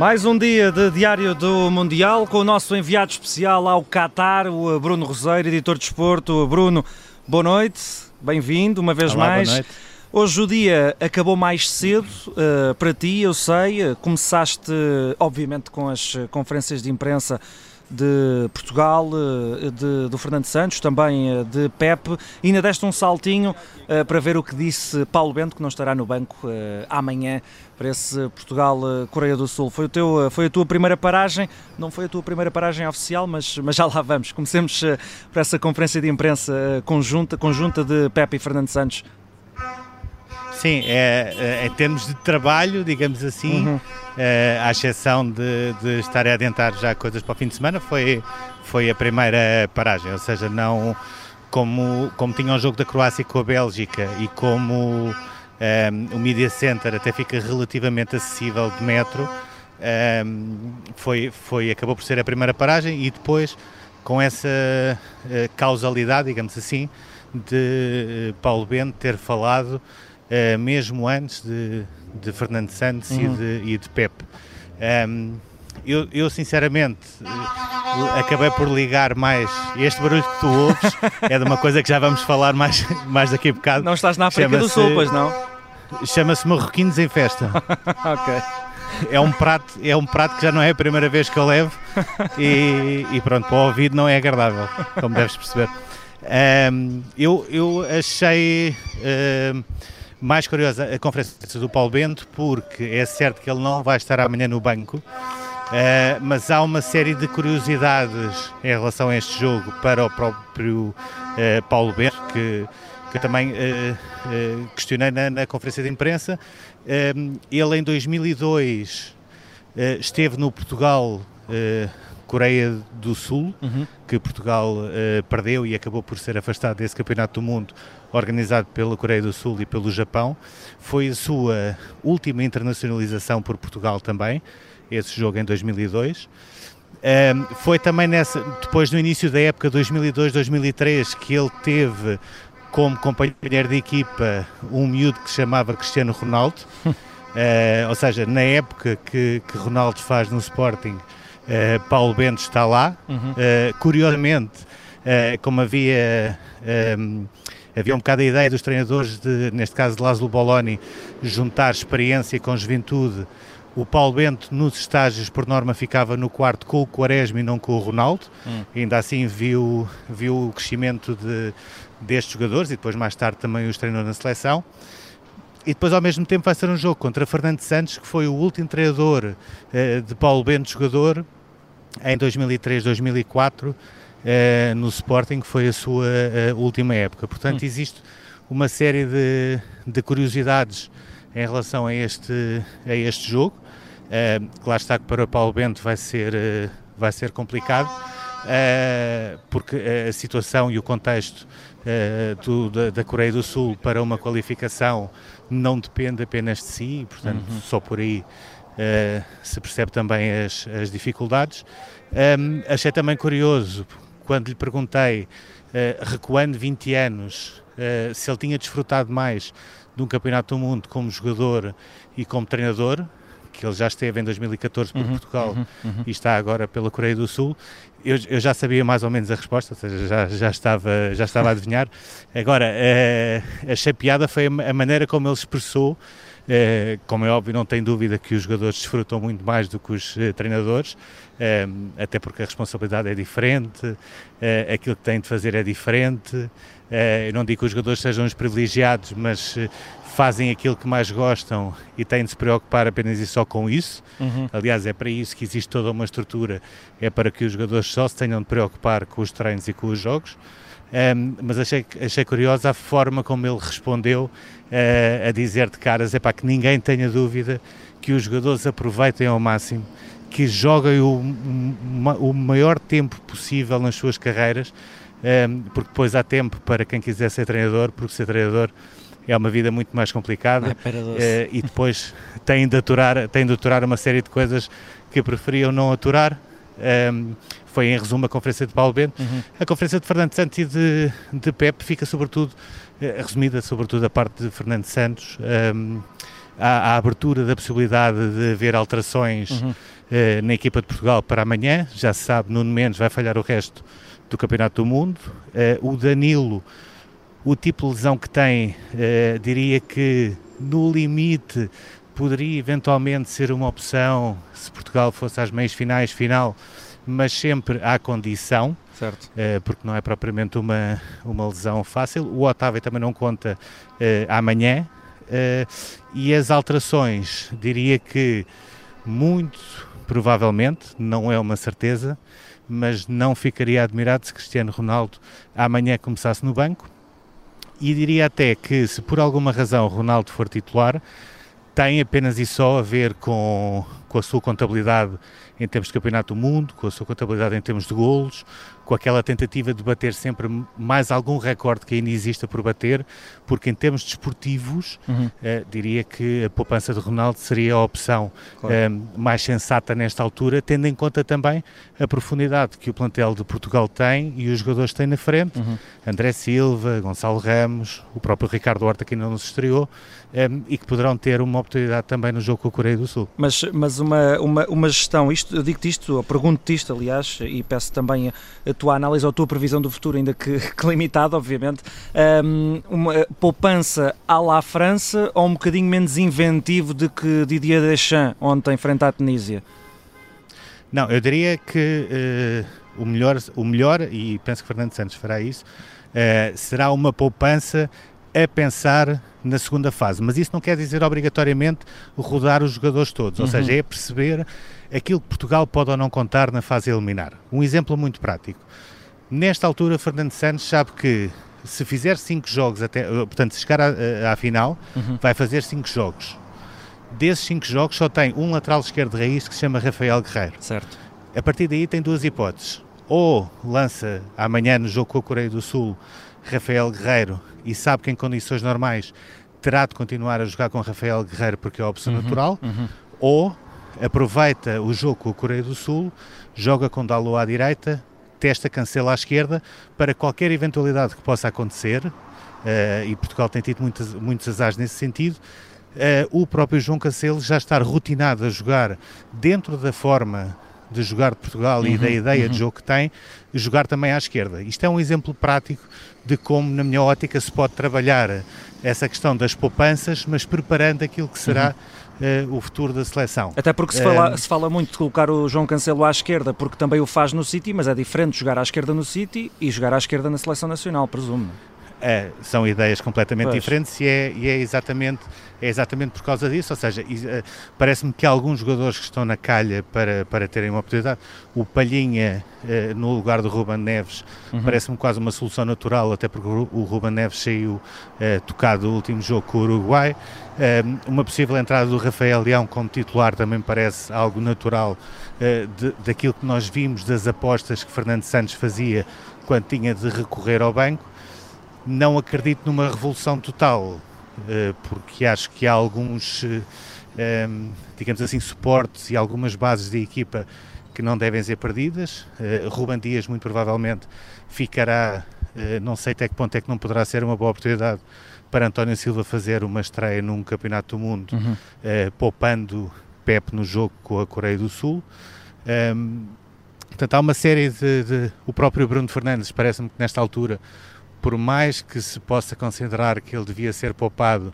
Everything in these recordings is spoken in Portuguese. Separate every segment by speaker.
Speaker 1: Mais um dia de Diário do Mundial com o nosso enviado especial ao Qatar, o Bruno Roseiro, editor de esporto. Bruno, boa noite, bem-vindo uma vez
Speaker 2: Olá,
Speaker 1: mais.
Speaker 2: Boa noite.
Speaker 1: Hoje o dia acabou mais cedo uh, para ti, eu sei. Começaste, obviamente, com as conferências de imprensa de Portugal, de, do Fernando Santos, também de Pepe, e ainda deste um saltinho uh, para ver o que disse Paulo Bento, que não estará no banco amanhã para esse Portugal-Coreia do Sul. Foi, o teu, foi a tua primeira paragem, não foi a tua primeira paragem oficial, mas, mas já lá vamos. Comecemos para essa conferência de imprensa conjunta, conjunta de Pepe e Fernando Santos.
Speaker 2: Sim, é, é, em termos de trabalho, digamos assim, uhum. é, à exceção de, de estar a adiantar já coisas para o fim de semana, foi, foi a primeira paragem, ou seja, não como, como tinha o um jogo da Croácia com a Bélgica e como um, o Media Center até fica relativamente acessível de metro, um, foi, foi, acabou por ser a primeira paragem e depois com essa uh, causalidade, digamos assim, de uh, Paulo Bento ter falado Uh, mesmo antes de, de Fernando Santos uhum. e, de, e de Pepe. Um, eu, eu, sinceramente acabei por ligar mais. Este barulho que tu ouves é de uma coisa que já vamos falar mais, mais daqui a bocado.
Speaker 1: Não estás na África do Sul, pois não?
Speaker 2: Chama-se Marroquinos em Festa.
Speaker 1: ok.
Speaker 2: É um, prato, é um prato que já não é a primeira vez que eu levo e, e pronto, para o ouvido não é agradável, como deves perceber. Um, eu, eu achei. Um, mais curiosa a conferência do Paulo Bento, porque é certo que ele não vai estar amanhã no banco, uh, mas há uma série de curiosidades em relação a este jogo para o próprio uh, Paulo Bento, que, que eu também uh, questionei na, na, conferência de imprensa. ele em 2002 esteve no Portugal. Coreia do Sul, uhum. que Portugal uh, perdeu e acabou por ser afastado desse campeonato do mundo organizado pela Coreia do Sul e pelo Japão. Foi a sua última internacionalização por Portugal também, esse jogo em 2002. Um, foi também nessa, depois do início da época 2002-2003 que ele teve como companheiro de equipa um miúdo que se chamava Cristiano Ronaldo, uh, ou seja, na época que, que Ronaldo faz no Sporting, Uh, Paulo Bento está lá. Uhum. Uh, curiosamente, uh, como havia, um, havia um bocado a ideia dos treinadores, de, neste caso de Laszlo Boloni, juntar experiência com juventude, o Paulo Bento nos estágios, por norma, ficava no quarto com o Quaresma e não com o Ronaldo. Uhum. ainda assim viu, viu o crescimento de, destes jogadores e depois mais tarde também os treinou na seleção. E depois, ao mesmo tempo, vai ser um jogo contra Fernando Santos, que foi o último treinador de Paulo Bento, jogador, em 2003, 2004, uh, no Sporting, que foi a sua uh, última época. Portanto, hum. existe uma série de, de, curiosidades em relação a este, a este jogo. Uh, claro está que para o Paulo Bento vai ser, uh, vai ser complicado, porque a situação e o contexto do, da, da, Coreia do Sul para uma qualificação não depende apenas de si, portanto, uhum. só por aí uh, se percebe também as, as dificuldades. Um, achei também curioso quando lhe perguntei, uh, recuando 20 anos, uh, se ele tinha desfrutado mais de um campeonato do mundo como jogador e como treinador, que ele já esteve em 2014 por uhum, Portugal uhum, uhum. e está agora pela Coreia do Sul. Eu, eu, já sabia mais ou menos a resposta, ou seja, já, já, estava, já estava a adivinhar. Agora, uh, achei piada foi a maneira como ele expressou como é óbvio, não tem dúvida que os jogadores desfrutam muito mais do que os eh, treinadores, até porque a responsabilidade é diferente, é, aquilo que têm de fazer é diferente. eu não digo que os jogadores sejam os privilegiados, mas fazem aquilo que mais gostam e têm de se preocupar apenas e só com isso. Uhum. Aliás, é para isso que existe toda uma estrutura, é para que os jogadores só se tenham de preocupar com os treinos e com os jogos. Um, mas achei, achei curiosa a forma como ele respondeu uh, a dizer de caras, é para que ninguém tenha dúvida que os jogadores aproveitem ao máximo, que joguem o, o maior tempo possível nas suas carreiras, um, porque depois há tempo para quem quiser ser treinador, porque ser treinador é uma vida muito mais complicada
Speaker 1: é
Speaker 2: uh, e depois tem de, aturar, tem de aturar uma série de coisas que preferiam não aturar. Um, foi em resumo a conferência de Paulo Bento. Uhum. A conferência de Fernando Santos e de, de Pepe fica sobretudo, eh, resumida sobretudo a parte de Fernando Santos, um, à, à abertura da possibilidade de haver alterações uhum. Uh, na equipa de Portugal para amanhã. Já se sabe, Nuno Mendes vai falhar o resto do Campeonato do Mundo. Uh, o Danilo, o tipo de lesão que tem, uh, diria que no limite poderia eventualmente ser uma opção se Portugal fosse às meias finais, final, mas sempre à condição.
Speaker 1: Certo.
Speaker 2: porque não é propriamente uma, uma lesão fácil. O Otávio também não conta amanhã, Uh, e as alterações, diria que muito provavelmente, não é uma certeza, mas não ficaria admirado se Cristiano Ronaldo amanhã começasse no banco. E diria até que, se por alguma razão Ronaldo for titular, tem apenas e só a ver com, com a sua contabilidade em termos de campeonato do mundo, com a sua contabilidade em termos de golos, com aquela tentativa de bater sempre mais algum recorde que ainda exista por bater, porque em termos desportivos, uhum. eh, diria que a poupança de Ronaldo seria a opção claro. eh, mais sensata nesta altura, tendo em conta também a profundidade que o plantel de Portugal tem e os jogadores têm na frente, uhum. André Silva, Gonçalo Ramos, o próprio Ricardo Horta que ainda não se estreou, eh, e que poderão ter uma oportunidade também no jogo com a Coreia do Sul.
Speaker 1: Mas, mas uma, uma, uma gestão, isto, eu digo-te isto, pergunto-te isto, aliás, e peço também a, a tua análise ou a tua previsão do futuro, ainda que, que limitada, obviamente, um, uma poupança à la França ou um bocadinho menos inventivo de que Didier Deschamps ontem frente à Tunísia?
Speaker 2: Não, eu diria que uh, o, melhor, o melhor, e penso que Fernando Santos fará isso, uh, será uma poupança a pensar na segunda fase, mas isso não quer dizer obrigatoriamente rodar os jogadores todos, ou uhum. seja, é perceber aquilo que Portugal pode ou não contar na fase eliminar. Um exemplo muito prático. Nesta altura, Fernando Santos sabe que se fizer 5 jogos, até, eh, portanto, se chegar à, à final, uhum. vai fazer 5 jogos. Desses 5 jogos, só tem um lateral esquerdo de raiz que se chama Rafael Guerreiro.
Speaker 1: Certo.
Speaker 2: A partir daí, tem duas hipóteses. Ou lança amanhã no jogo com a Coreia do Sul Rafael Guerreiro e sabe que em condições normais terá de continuar a jogar com Rafael Guerreiro porque é a opção uhum, natural, uhum. ou aproveita o jogo com a Coreia do Sul, joga com Dalot à direita, testa cancela à esquerda para qualquer eventualidade que possa acontecer, uh, e Portugal tem tido muitos, muitos azares nesse sentido, uh, o próprio João Cancelo já está rotinado a jogar dentro da forma de jogar de Portugal uhum, e da uhum, ideia uhum. de jogo que tem, jogar também à esquerda. Isto é um exemplo prático de como, na minha ótica, se pode trabalhar essa questão das poupanças, mas preparando aquilo que será uhum. uh, o futuro da seleção.
Speaker 1: Até porque se fala, uh, se fala muito de colocar o João Cancelo à esquerda, porque também o faz no City, mas é diferente jogar à esquerda no City e jogar à esquerda na seleção nacional, presumo.
Speaker 2: É, são ideias completamente pois. diferentes e é, e é, exatamente, é exatamente por causa disso. Ou seja, uh, parece-me que alguns jogadores que estão na calha para, para terem uma oportunidade, o Palhinha uh, no lugar do Ruben Neves, uhum. parece-me quase uma solução natural, até porque o Ruben Neves saiu uh, tocado no último jogo com o Uruguai. uma possível entrada do Rafael Leão como titular também parece algo natural de, daquilo que nós vimos das apostas que Fernando Santos fazia quando tinha de recorrer ao banco não acredito numa revolução total, eh, porque acho que há alguns, eh, ehm, digamos assim, suportes e algumas bases da equipa que não devem ser perdidas. Eh, Ruben Dias, muito provavelmente, ficará, não sei até que ponto é que não poderá ser uma boa oportunidade para António Silva fazer uma estreia num Campeonato do Mundo, uhum. poupando Pep no jogo com a Coreia do Sul. Um, ehm, portanto, há uma série de, de, O próprio Bruno Fernandes, parece-me que nesta altura por mais que se possa considerar que ele devia ser poupado,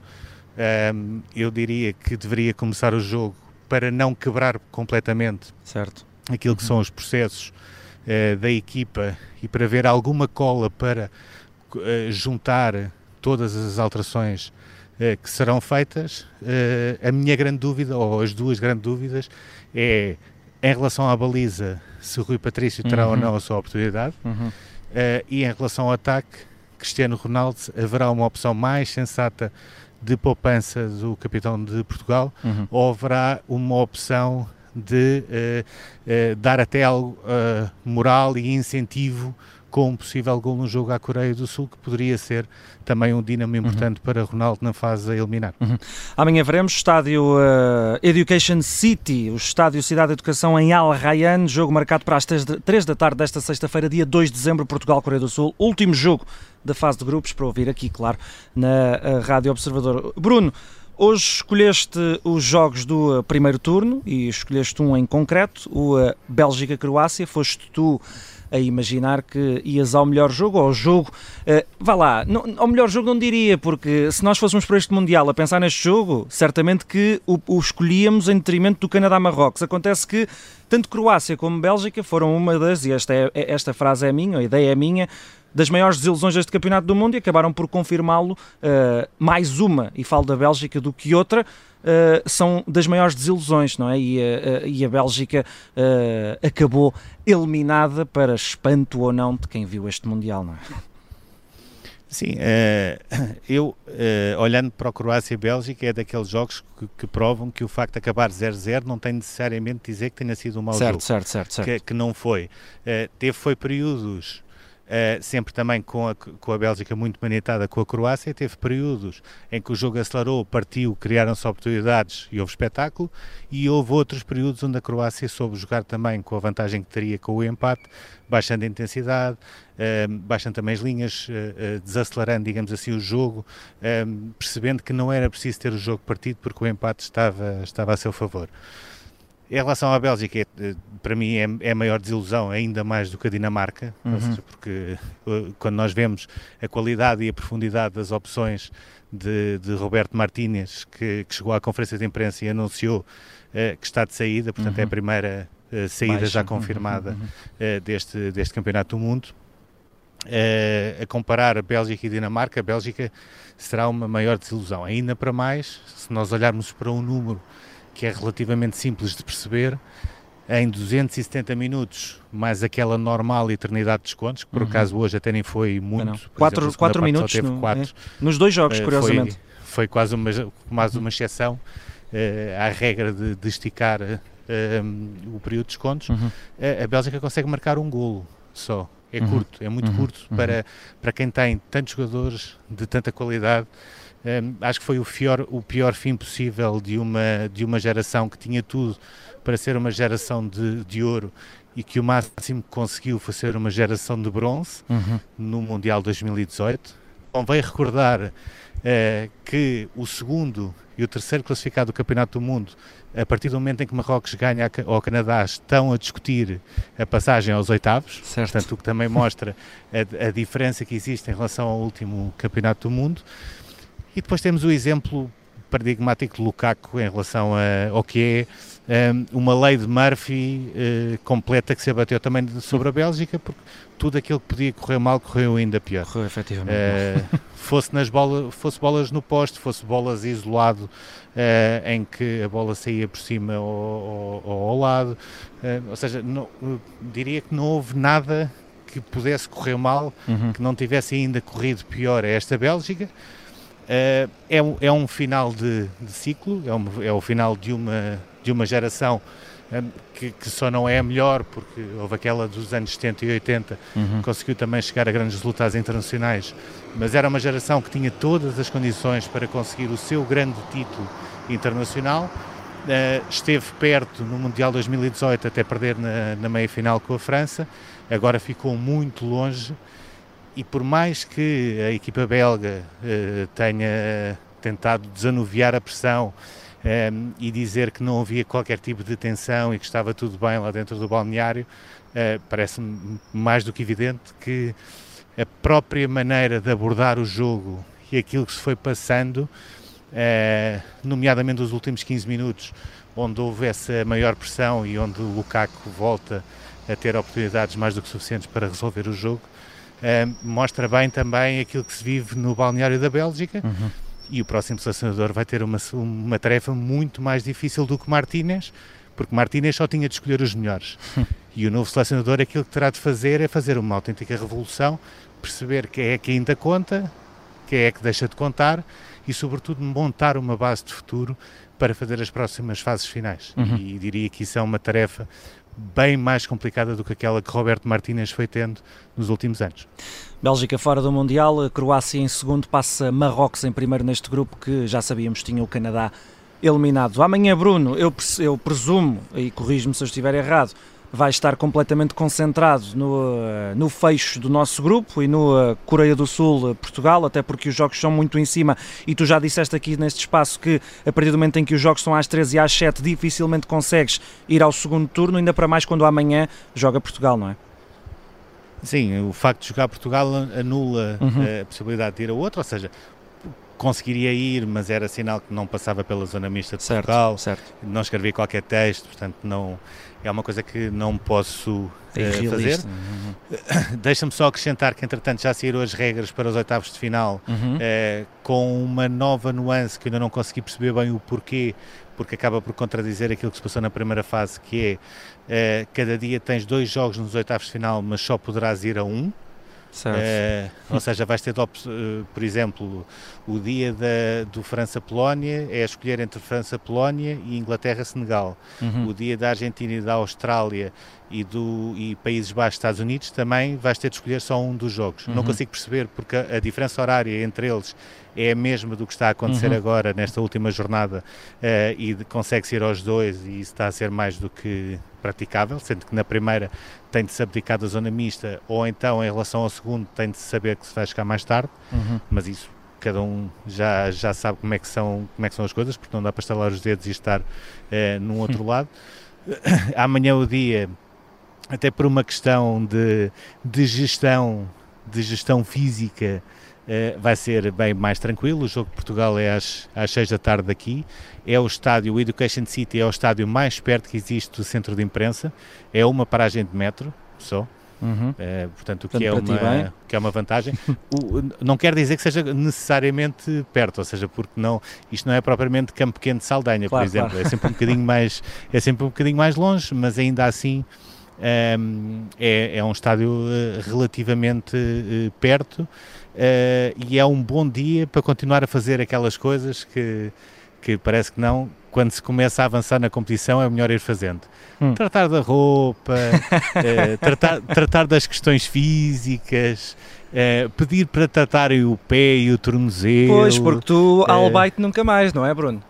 Speaker 2: um, ehm, eu diria que deveria começar o jogo para não quebrar completamente
Speaker 1: certo.
Speaker 2: aquilo que uhum. são os processos uh, da equipa e para ver alguma cola para uh, juntar todas as alterações uh, que serão feitas. a minha grande dúvida, ou as duas grandes dúvidas, é em relação à baliza, se o Rui Patrício terá uhum. ou não a sua oportunidade, uhum. e em relação ao ataque, Cristiano Ronaldo, haverá uma opção mais sensata de poupança do capitão de Portugal uhum. ou haverá uma opção de uh, uh, dar até algo uh, moral e incentivo com um possível gol no jogo à Coreia do Sul, que poderia ser também um dínamo importante uhum. para Ronaldo na fase a eliminar.
Speaker 1: Uhum. Amanhã veremos estádio uh, Education City, o estádio Cidade de Educação em Al Rayyan, jogo marcado para as 3 da tarde desta sexta-feira, dia 2 de dezembro, Portugal-Coreia do Sul, último jogo da fase de grupos, para ouvir aqui, claro, na uh, Rádio Observador. Bruno, Hoje escolheste os jogos do primeiro turno e escolheste um em concreto, o Bélgica-Croácia. Foste tu a imaginar que ias ao melhor jogo, ou ao jogo, uh, vá lá, não, ao melhor jogo não diria, porque se nós fôssemos para este Mundial a pensar neste jogo, certamente que o, o escolhíamos em detrimento do Canadá-Marrocos. Acontece que tanto Croácia como Bélgica foram uma das, e esta, é, é, esta frase é minha, a ideia é minha, das maiores desilusões deste Campeonato do Mundo e acabaram por confirmá-lo uh, mais uma, e falo da Bélgica do que outra, uh, são das maiores desilusões, não é? E, uh, e a Bélgica acabou eliminada para espanto ou não de quem viu este Mundial, não é?
Speaker 2: Sim, eu olhando para a Croácia e a Bélgica é daqueles jogos que, que provam que o facto de acabar 0-0 não tem necessariamente de dizer que tenha sido um mau
Speaker 1: certo,
Speaker 2: jogo.
Speaker 1: Certo, certo, certo.
Speaker 2: Que, que não foi. teve foi períodos Uh, sempre também com a, com a Bélgica muito manitada com a Croácia, teve períodos em que o jogo acelerou, partiu, criaram-se oportunidades e houve espetáculo, e houve outros períodos onde a Croácia soube jogar também com a vantagem que teria com o empate, baixando a intensidade, uh, baixando também as linhas, uh, desacelerando, digamos assim, o jogo, percebendo que não era preciso ter o jogo partido porque o empate estava, estava a seu favor. Em relação à Bélgica, é, para mim é, é a maior desilusão, ainda mais do que a Dinamarca, uhum. seja, porque uh, quando nós vemos a qualidade e a profundidade das opções de, de Roberto Martínez, que, que, chegou à conferência de imprensa e anunciou uh, que está de saída, portanto uhum. é a uhum. primeira uh, saída Baixa. já uhum, confirmada uhum. uhum. deste, deste Campeonato do Mundo. a comparar a Bélgica e a Dinamarca, a Bélgica será uma maior desilusão. Ainda para mais, se nós olharmos para um número que é relativamente simples de perceber, em 270 minutos, mais aquela normal eternidade de descontos, que por uhum. acaso hoje até nem foi muito.
Speaker 1: 4 minutos no, quatro, é, nos dois jogos, uh, curiosamente.
Speaker 2: Foi, foi, quase uma, mais uma exceção uh, à regra de, de esticar uh, o período de descontos. Uhum. a Bélgica consegue marcar um golo só. É uhum. curto, é muito uhum. curto para, uhum. para quem tem tantos jogadores de tanta qualidade um, acho que foi o pior, o pior fim possível de uma, de uma geração que tinha tudo para ser uma geração de, de ouro e que o máximo que conseguiu foi ser uma geração de bronze uhum. no Mundial 2018. Convém recordar uh, que o segundo e o terceiro classificado do Campeonato do Mundo, a partir do momento em que Marrocos ganha ao Canadá, estão a discutir a passagem aos oitavos. Certo. Portanto, o que também mostra a, a diferença que existe em relação ao último Campeonato do Mundo. E depois temos o exemplo paradigmático de Lukaku em relação a, ao que é um, uma lei de Murphy uh, completa que se abateu também sobre a Bélgica, porque tudo aquilo que podia correr mal correu ainda pior.
Speaker 1: Correu efetivamente. Uh,
Speaker 2: fosse, nas bola, fosse bolas no poste, fosse bolas isolado, uh, em que a bola saía por cima ou, ou, ou ao lado. ou seja, não, diria que não houve nada que pudesse correr mal, uhum. que não tivesse ainda corrido pior a esta Bélgica. Uh, é, um, é um final de, de ciclo, é, um, é o final de uma, de uma geração eh, que, que, só não é a melhor, porque houve aquela dos anos 70 e 80, uhum. conseguiu também chegar a grandes resultados internacionais, mas era uma geração que tinha todas as condições para conseguir o seu grande título internacional. Uh, esteve perto no Mundial 2018 até perder na, na meia final com a França, agora ficou muito longe e por mais que a equipa belga uh, tenha tentado desanuviar a pressão eh, e dizer que não havia qualquer tipo de tensão e que estava tudo bem lá dentro do balneário, uh, parece-me mais do que evidente que a própria maneira de abordar o jogo e aquilo que se foi passando, nomeadamente os últimos 15 minutos, onde houve essa maior pressão e onde o Lukaku volta a ter oportunidades mais do que suficientes para resolver o jogo, mostra bem também aquilo que se vive no balneário da Bélgica. Uhum. E o próximo selecionador vai ter uma, uma tarefa muito mais difícil do que Martínez, porque Martínez só tinha de escolher os melhores. e o novo selecionador aquilo que terá de fazer é fazer uma autêntica revolução, perceber quem é que ainda conta, quem é que deixa de contar e, sobretudo, montar uma base de futuro para fazer as próximas fases finais. Uhum. E diria que isso é uma tarefa bem mais complicada do que aquela que Roberto Martínez foi tendo nos últimos anos.
Speaker 1: Bélgica fora do Mundial, Croácia em segundo, passa Marrocos em primeiro neste grupo que já sabíamos tinha o Canadá eliminado. Amanhã, Bruno, eu, eu presumo, e corrijo-me se eu estiver errado, vai estar completamente concentrado no, no fecho do nosso grupo e no Coreia do Sul, Portugal, até porque os jogos são muito em cima e tu já disseste aqui neste espaço que a partir do momento em que os jogos são às 13 e às 7 dificilmente consegues ir ao segundo turno, ainda para mais quando amanhã joga Portugal, não é?
Speaker 2: Sim, o facto de jogar Portugal anula uhum. a possibilidade de ir a outro, ou seja, conseguiria ir, mas era sinal que não passava pela zona mista de certo, Portugal, certo. não escrevia qualquer texto, portanto não é uma coisa que não posso é uh, fazer. Uhum. Deixa-me só acrescentar que entretanto já saíram as regras para os oitavos de final uhum. uh, com uma nova nuance que ainda não consegui perceber bem o porquê, porque acaba por contradizer aquilo que se passou na primeira fase, que é uh, cada dia tens dois jogos nos oitavos de final, mas só poderás ir a um. Uh, ou seja, vais ter, uh, por exemplo, o dia da, do França-Polónia é escolher entre França-Polónia e Inglaterra-Senegal. Uhum. O dia da Argentina e da Austrália e, do, e Países Baixos-Estados Unidos também vais ter de escolher só um dos jogos. Uhum. Não consigo perceber porque a, a, diferença horária entre eles é a mesma do que está a acontecer uhum. agora nesta última jornada uh, e consegue-se ir aos dois e isso está a ser mais do que praticável, sendo que na primeira tem de se abdicar da zona mista ou então em relação ao segundo tem de saber que se vai chegar mais tarde, uhum. mas isso cada um já, já sabe como é, que são, como é que são as coisas, porque não dá para estalar os dedos e estar uh, num outro uhum. lado. Amanhã o dia até por uma questão de, de gestão, de gestão física, vai ser bem mais tranquilo. O jogo de Portugal é às, às 6 da tarde daqui. É o estádio, o Education City é o estádio mais perto que existe do centro de imprensa. É uma paragem de metro só. Uhum. Uh, portanto, o que, é uma, que é uma vantagem. o, não quer dizer que seja necessariamente perto, ou seja, porque não, isto não é propriamente Campo Pequeno de Saldanha, claro, por exemplo. Claro. É sempre um bocadinho mais, é sempre um bocadinho mais longe, mas ainda assim é, é, um estádio uh, relativamente uh, perto uh, e é um bom dia para continuar a fazer aquelas coisas que, que parece que não, quando se começa a avançar na competição é melhor ir fazendo. Hum. Tratar da roupa, tratar, tratar das questões físicas, pedir para tratarem o pé e o tornozelo.
Speaker 1: Pois, porque tu, uh, albaite nunca mais, não é, Bruno?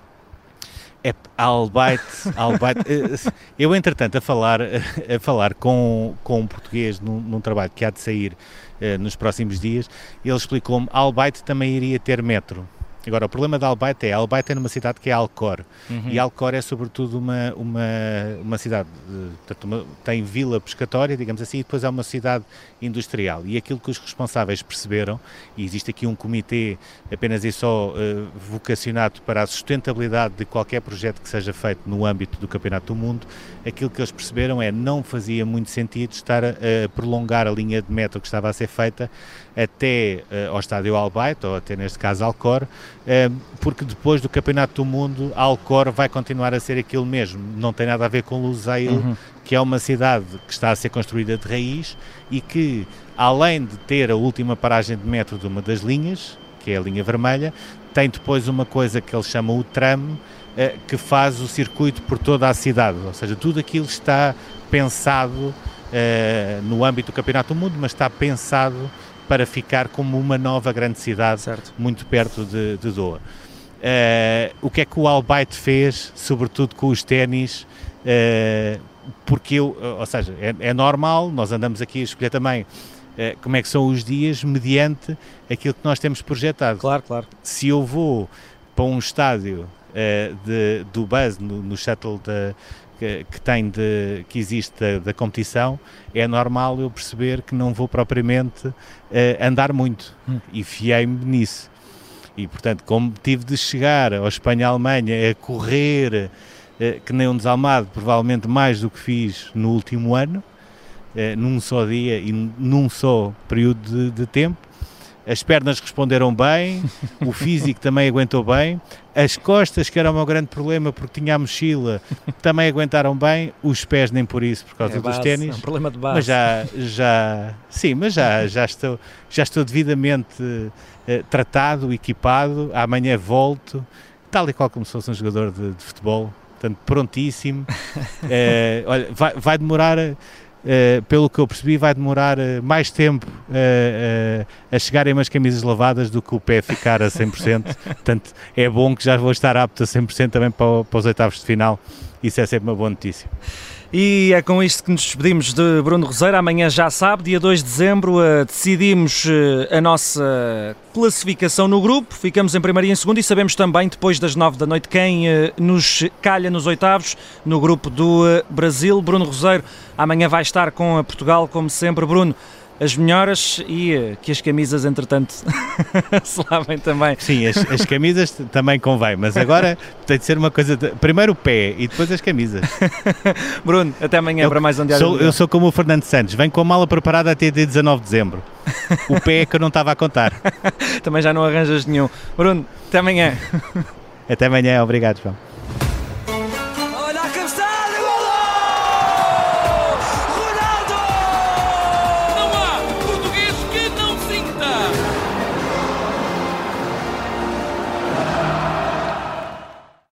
Speaker 2: É, Albite, Albite. Eh, eu, entretanto, a falar, a falar com, com um português num, num trabalho que há de sair uh, nos próximos dias, ele explicou-me Albite também iria ter metro. Agora, o problema da Albaite é, Albaite é numa cidade que é Alcor, uhum. e Alcor é sobretudo uma, uma, uma cidade, portanto, uma, tem vila pescatória, digamos assim, e depois é uma cidade industrial, e aquilo que os responsáveis perceberam, e existe aqui um comitê apenas e só uh, vocacionado para a sustentabilidade de qualquer projeto que seja feito no âmbito do Campeonato do Mundo, aquilo que eles perceberam é não fazia muito sentido estar a, a prolongar a linha de metro que estava a ser feita até uh, ao estádio Albaite, ou até neste caso Alcor, porque depois do Campeonato do Mundo, Alcor vai continuar a ser aquilo mesmo. Não tem nada a ver com Lusail, uhum. que é uma cidade que está a ser construída de raiz e que, além de ter a última paragem de metro de uma das linhas, que é a linha vermelha, tem depois uma coisa que eles chamam o tram, uh, que faz o circuito por toda a cidade. Ou seja, tudo aquilo está pensado no âmbito do Campeonato do Mundo, mas está pensado para ficar como uma nova grande cidade certo. muito perto de, de Doha. Uh, o que é que o Albaite fez, sobretudo com os ténis? Uh, porque eu, ou seja, é, é, normal, nós andamos aqui a escolher também uh, como é que são os dias mediante aquilo que nós temos projetado.
Speaker 1: Claro, claro.
Speaker 2: Se eu vou para um estádio de, do Buzz, no, no shuttle da, que, que, tem de, que existe da, da, competição, é normal eu perceber que não vou propriamente uh, andar muito hum. e fiei-me nisso. E portanto, como tive de chegar ao Espanha-Alemanha a correr, uh, que nem um desalmado, provavelmente mais do que fiz no último ano, uh, num só dia e num só período de, de tempo, as pernas responderam bem, o físico também aguentou bem, as costas, que era o meu grande problema porque tinha a mochila, também aguentaram bem, os pés nem por isso, por causa é dos ténis. É
Speaker 1: um problema de base.
Speaker 2: Mas já, já, sim, mas já, já, estou, já estou devidamente uh, tratado, equipado, amanhã volto, tal e qual como se fosse um jogador de, de futebol, portanto, prontíssimo. uh, olha, vai, vai demorar Uh, pelo que eu percebi, vai demorar uh, mais tempo uh, a chegarem umas camisas lavadas do que o pé ficar a 100%. Portanto, é bom que já vou estar apto a 100% também para, para os oitavos de final. Isso é sempre uma boa notícia.
Speaker 1: E é com isto que nos despedimos de Bruno Roseiro. Amanhã já sabe, dia 2 de dezembro, uh, decidimos uh, a nossa classificação no grupo. Ficamos em primeiro e em segundo e sabemos também, depois das 9 da noite, quem uh, nos calha nos oitavos no grupo do Brasil. Bruno Roseiro amanhã vai estar com Portugal, como sempre. Bruno, as melhoras e eh, que as camisas, entretanto, se lavem também.
Speaker 2: Sim, as, as, camisas também convém, mas agora tem de ser uma coisa. De, primeiro o pé e depois as camisas.
Speaker 1: Bruno, até amanhã eu, para mais um dia.
Speaker 2: Sou, eu sou como o Fernando Santos, venho com a mala preparada até dia 19 de dezembro. O pé é que eu não estava a contar.
Speaker 1: também já não arranjas nenhum. Bruno, até amanhã.
Speaker 2: Até amanhã, obrigado, João.